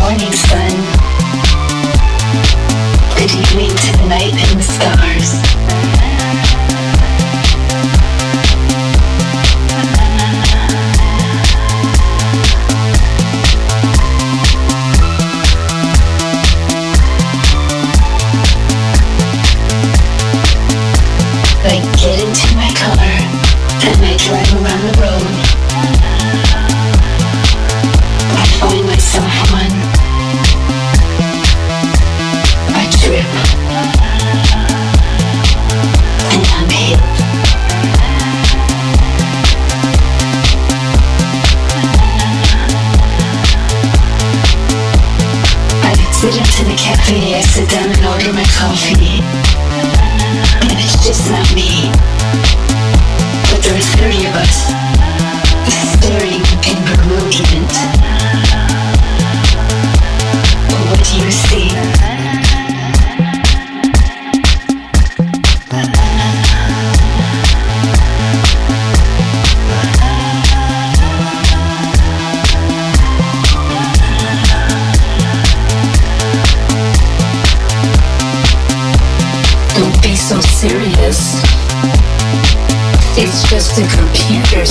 Morning, sun. Good evening to the night and the stars. I get into my car and I drive It's just a computer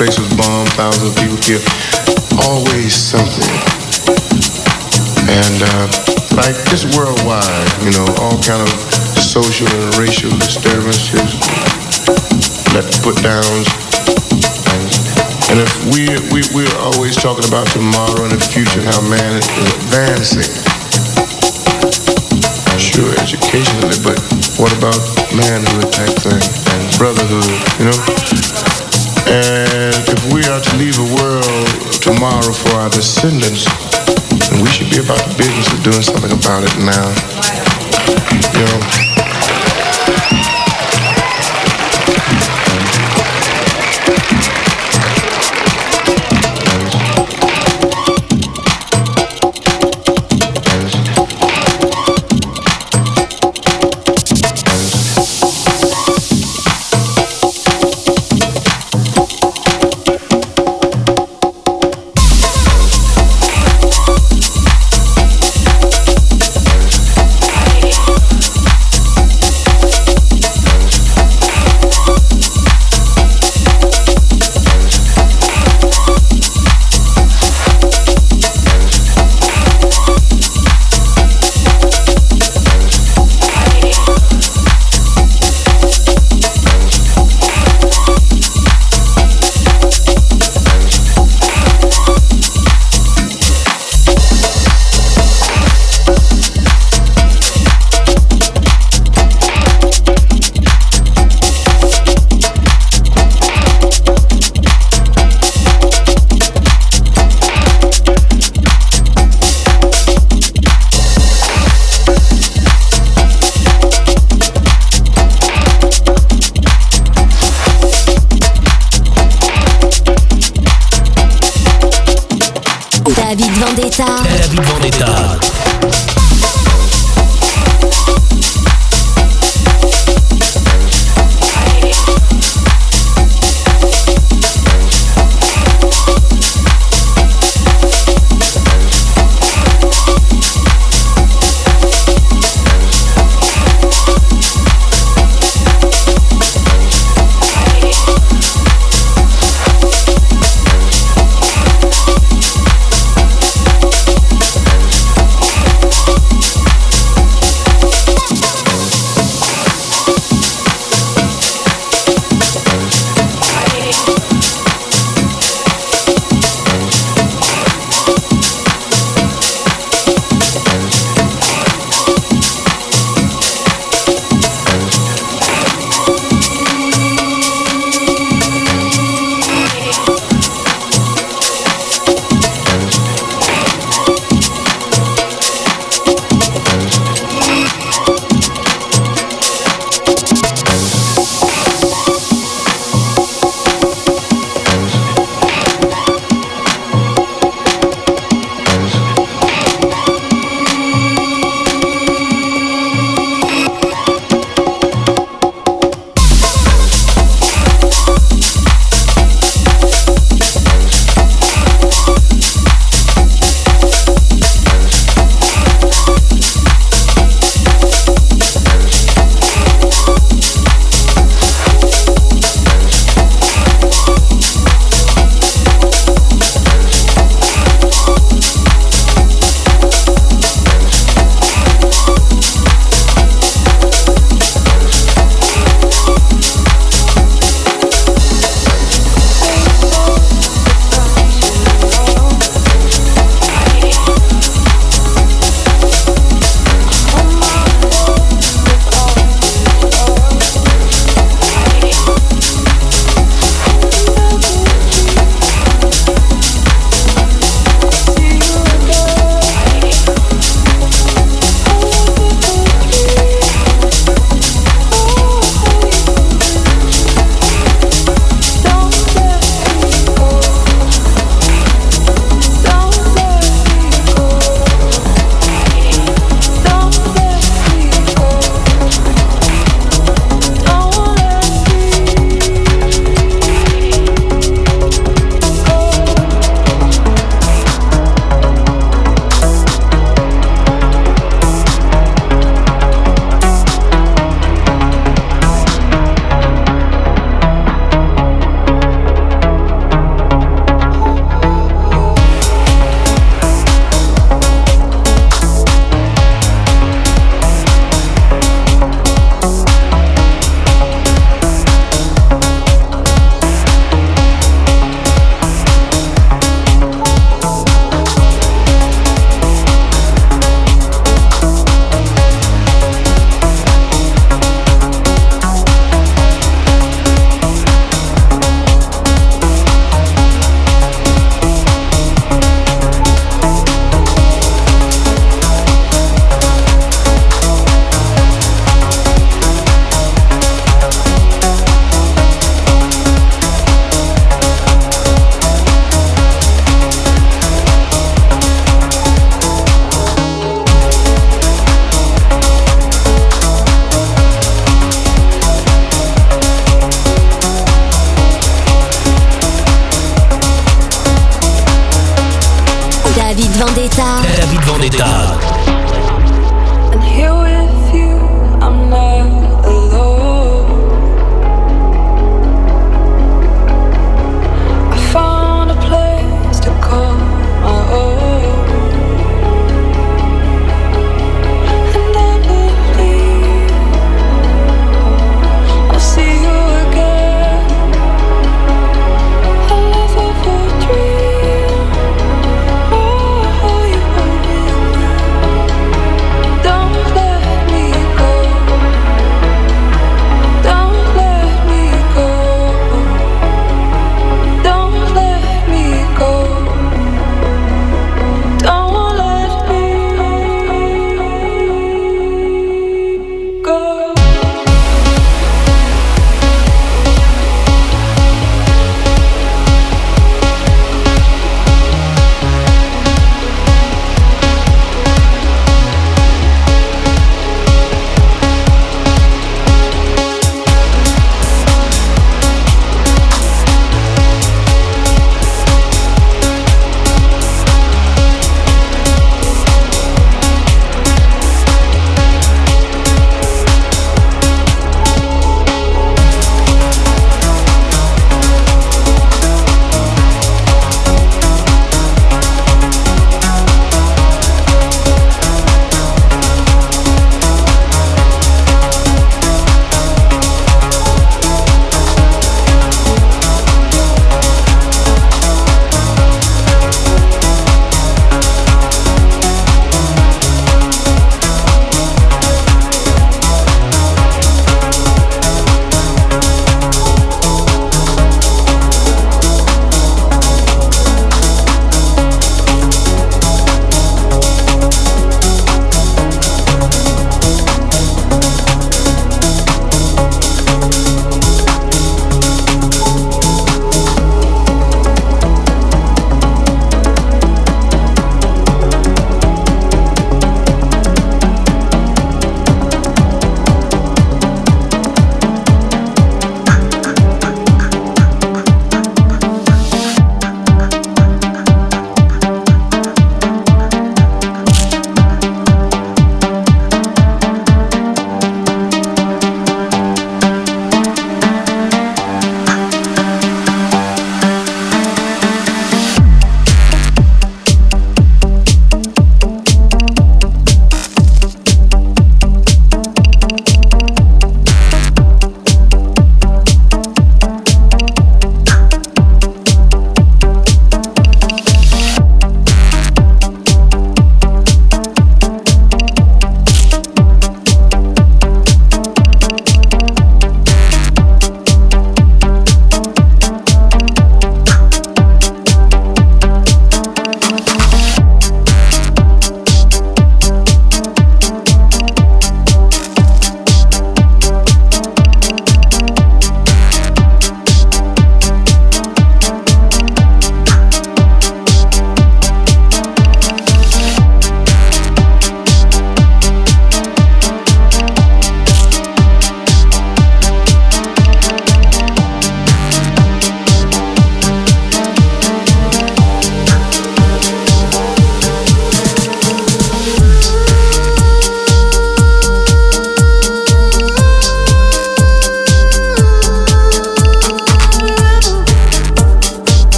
place was bombed, thousands of people killed. Always something. And uh, like just worldwide, you know, all kind of social and racial disturbances, let put downs. And, and if we, we, we're always talking about tomorrow and the future how man is advancing. Sure, educationally, but what about manhood type thing and brotherhood, you know? Descendants, then we should be about the business of doing something about it now. You know?